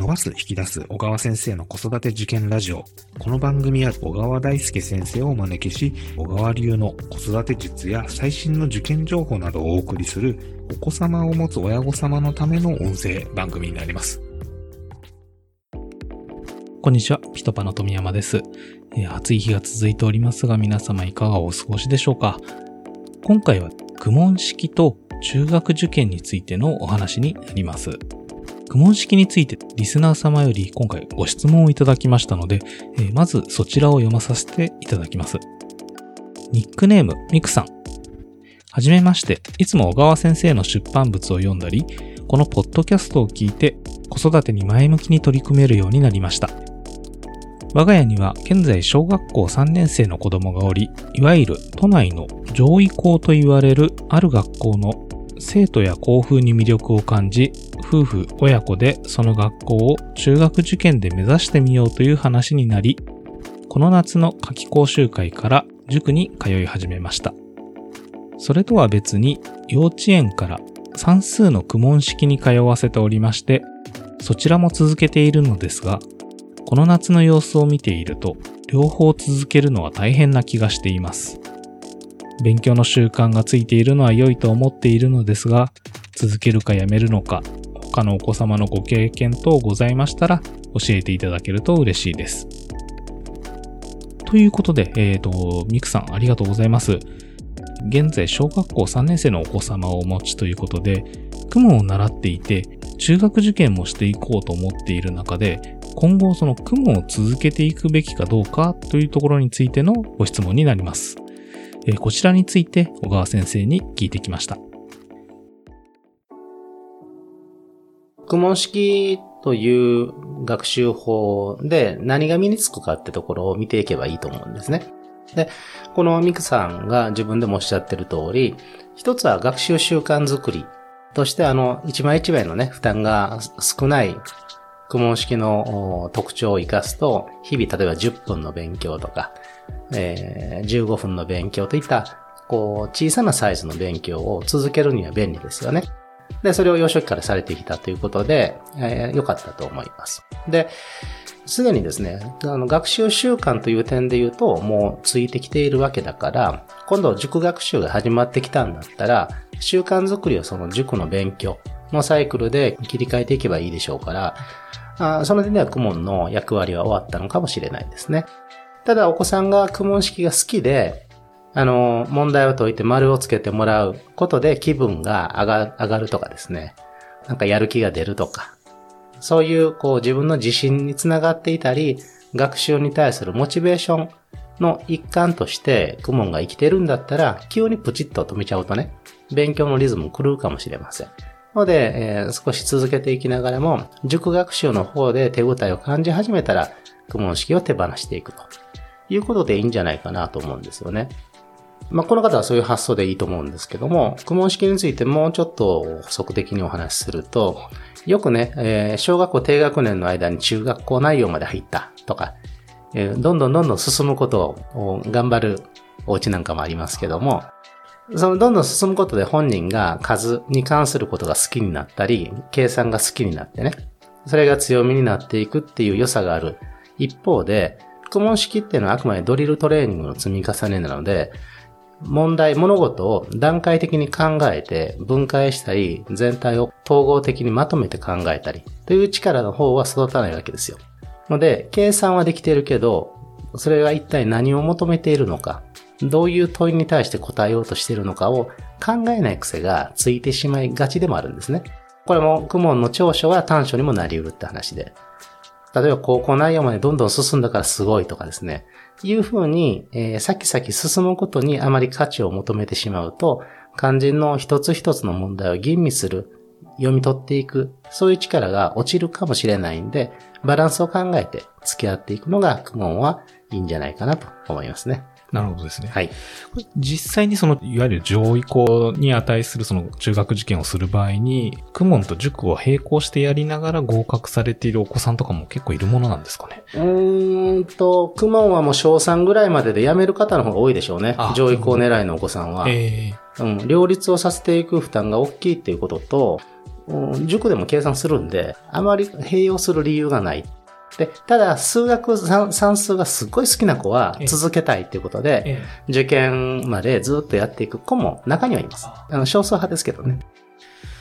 伸ばす、引き出す小川先生の子育て受験ラジオ。この番組は小川大輔先生をお招きし、小川流の子育て術や最新の受験情報などをお送りする、お子様を持つ親御様のための音声番組になります。こんにちは、ピトパの富山です、えー、暑い日が続いておりますが、皆様いかがお過ごしでしょうか？今回は、苦問式と中学受験についてのお話になります。苦問式についてリスナー様より今回ご質問をいただきましたので、えー、まずそちらを読まさせていただきます。ニックネーム、ミクさん。はじめまして、いつも小川先生の出版物を読んだり、このポッドキャストを聞いて子育てに前向きに取り組めるようになりました。我が家には現在小学校3年生の子供がおり、いわゆる都内の上位校と言われるある学校の生徒や校風に魅力を感じ、夫婦親子でその学校を中学受験で目指してみようという話になり、この夏の夏季講習会から塾に通い始めました。それとは別に幼稚園から算数の苦問式に通わせておりまして、そちらも続けているのですが、この夏の様子を見ていると、両方続けるのは大変な気がしています。勉強の習慣がついているのは良いと思っているのですが、続けるかやめるのか、他のお子様のご経験等ございましたら教えていただけると嬉しいです。ということで、えっ、ー、と、ミクさんありがとうございます。現在小学校3年生のお子様をお持ちということで、雲を習っていて、中学受験もしていこうと思っている中で、今後その雲を続けていくべきかどうかというところについてのご質問になります。えこちらについて小川先生に聞いてきました。苦問式という学習法で何が身につくかってところを見ていけばいいと思うんですね。で、このミクさんが自分でもおっしゃってる通り、一つは学習習慣づくりとしてあの一枚一枚のね、負担が少ない苦問式の特徴を活かすと、日々例えば10分の勉強とか、えー、15分の勉強といった、こう、小さなサイズの勉強を続けるには便利ですよね。で、それを幼少期からされてきたということで、えー、良かったと思います。で、すでにですね、あの、学習習慣という点で言うと、もうついてきているわけだから、今度塾学習が始まってきたんだったら、習慣づくりをその塾の勉強のサイクルで切り替えていけばいいでしょうから、あその点ではクモンの役割は終わったのかもしれないですね。ただお子さんがクモン式が好きで、あの、問題を解いて丸をつけてもらうことで気分が上が上がるとかですね。なんかやる気が出るとか。そういうこう自分の自信につながっていたり、学習に対するモチベーションの一環としてクモンが生きてるんだったら、急にプチッと止めちゃうとね、勉強のリズム狂うかもしれません。ので、えー、少し続けていきながらも、塾学習の方で手応えを感じ始めたら、苦問式を手放していくということでいいんじゃないかなと思うんですよね。まあ、この方はそういう発想でいいと思うんですけども、苦問式についてもうちょっと補足的にお話しすると、よくね、えー、小学校低学年の間に中学校内容まで入ったとか、えー、どんどんどんどん進むことを頑張るお家なんかもありますけども、そのどんどん進むことで本人が数に関することが好きになったり、計算が好きになってね、それが強みになっていくっていう良さがある。一方で、苦問式っていうのはあくまでドリルトレーニングの積み重ねなので、問題、物事を段階的に考えて分解したり、全体を統合的にまとめて考えたり、という力の方は育たないわけですよ。ので、計算はできているけど、それが一体何を求めているのか、どういう問いに対して答えようとしているのかを考えない癖がついてしまいがちでもあるんですね。これも、クモンの長所は短所にもなり得るって話で。例えば高校内容までどんどん進んだからすごいとかですね。いうふうに、えー、先々進むことにあまり価値を求めてしまうと、肝心の一つ一つの問題を吟味する、読み取っていく、そういう力が落ちるかもしれないんで、バランスを考えて付き合っていくのが、クモンはいいんじゃないかなと思いますね。なるほどですね。はい。実際にその、いわゆる上位校に値するその中学受験をする場合に、クモンと塾を並行してやりながら合格されているお子さんとかも結構いるものなんですかねうーんと、クモンはもう小3ぐらいまでで辞める方の方が多いでしょうね。上位校狙いのお子さんは。えー、うん。両立をさせていく負担が大きいっていうことと、うん塾でも計算するんで、あまり併用する理由がない。で、ただ、数学算算数がすっごい好きな子はええ続けたいっていうことで、え受験までずっとやっていく子も中にはいます。あの少数派ですけどね。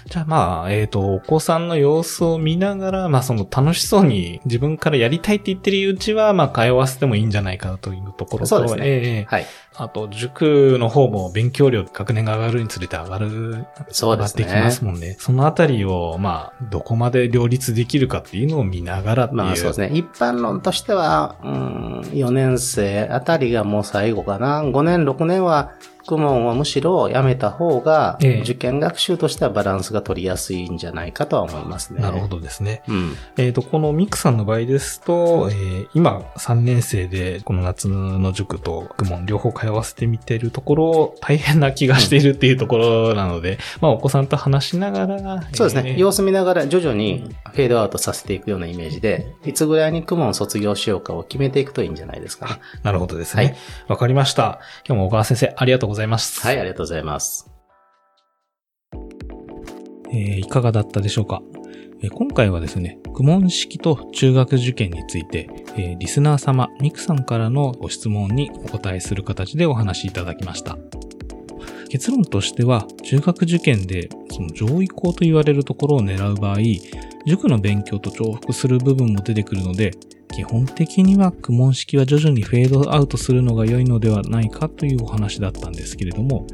じゃあまあ、えっ、と、お子さんの様子を見ながら、まあその楽しそうに自分からやりたいって言ってるうちは、まあ通わせてもいいんじゃないかなというところと、そうですねええはい。あと、塾の方も勉強量、学年が上がるにつれて上がる、そうですね上がってきますもんね。そのあたりを、まあ、どこまで両立できるかっていうのを見ながらっていう。まあそうですね。一般論としては、うん、4年生あたりがもう最後かな。5年、6年は、公文をむしろやめた方が、ええ受験学習としてはバランスが取りやすいんじゃないかとは思いますね。なるほ。どですね。うん。えっ、と、このミクさんの場合ですと、えー今3年生でこの夏の塾と学問両方通わせてみてるところ、大変な気がしているっていうところなので、まあお子さんと話しながら、そうですね。えー様子見ながら徐々にフェードアウトさせていくようなイメージで、いつぐらいに公文を卒業しようかを決めていくといいんじゃないですかね。なるほどですはねい。わ、かりました。今日も小川先生、ありがとうございます。はい、ありがとうございます。えーいかがだったでしょうか、えー今回はですね、苦問式と中学受験について、リスナー様、ミクさんからのご質問にお答えする形でお話しいただきました。結論としては、中学受験でその上位校と言われるところを狙う場合、塾の勉強と重複する部分も出てくるので、基本的には苦問式は徐々にフェードアウトするのが良いのではないかというお話だったんですけれども、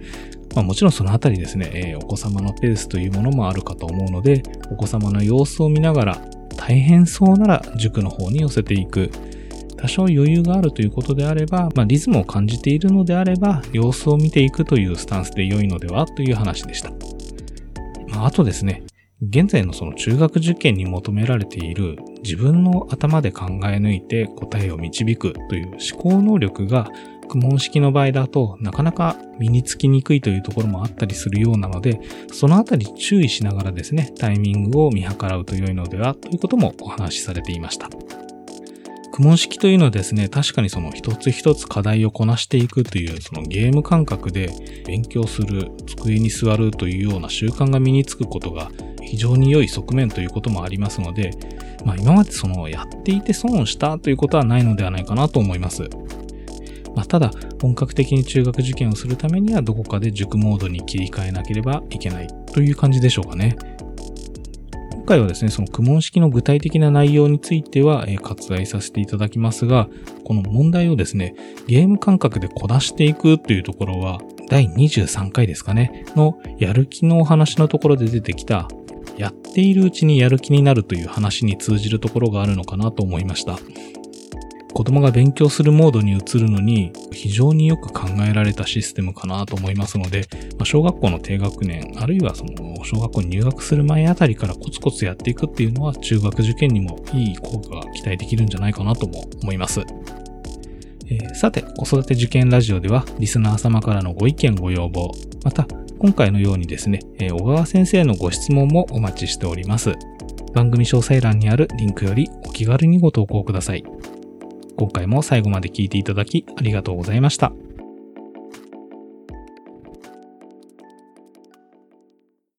まあ、もちろんそのあたりですね、えーお子様のペースというものもあるかと思うので、お子様の様子を見ながら、大変そうなら塾の方に寄せていく。多少余裕があるということであれば、まあ、リズムを感じているのであれば、様子を見ていくというスタンスで良いのではという話でした。まあ、あとですね、現在のその中学受験に求められている自分の頭で考え抜いて答えを導くという思考能力が苦問式の場合だとなかなか身につきにくいというところもあったりするようなので、そのあたり注意しながらですね、タイミングを見計らうと良いのではということもお話しされていました。苦問式というのはですね、確かにその一つ一つ課題をこなしていくというそのゲーム感覚で勉強する、机に座るというような習慣が身につくことが非常に良い側面ということもありますので、まあ今までそのやっていて損をしたということはないのではないかなと思います。まあ、ただ、本格的に中学受験をするためにはどこかで塾モードに切り替えなければいけないという感じでしょうかね。今回はですね、その苦問式の具体的な内容については、割愛させていただきますが、この問題をですね、ゲーム感覚でこなしていくというところは、第23回ですかね、のやる気のお話のところで出てきた、やっているうちにやる気になるという話に通じるところがあるのかなと思いました。子供が勉強するモードに移るのに非常によく考えられたシステムかなと思いますので、まあ小学校の低学年、あるいはその小学校に入学する前あたりからコツコツやっていくっていうのは中学受験にもいい効果が期待できるんじゃないかなとも思います。えーさて、子育て受験ラジオではリスナー様からのご意見ご要望、また今回のようにですね、えー小川先生のご質問もお待ちしております。番組詳細欄にあるリンクよりお気軽にご投稿ください。今回も最後まで聴いていただきありがとうございました。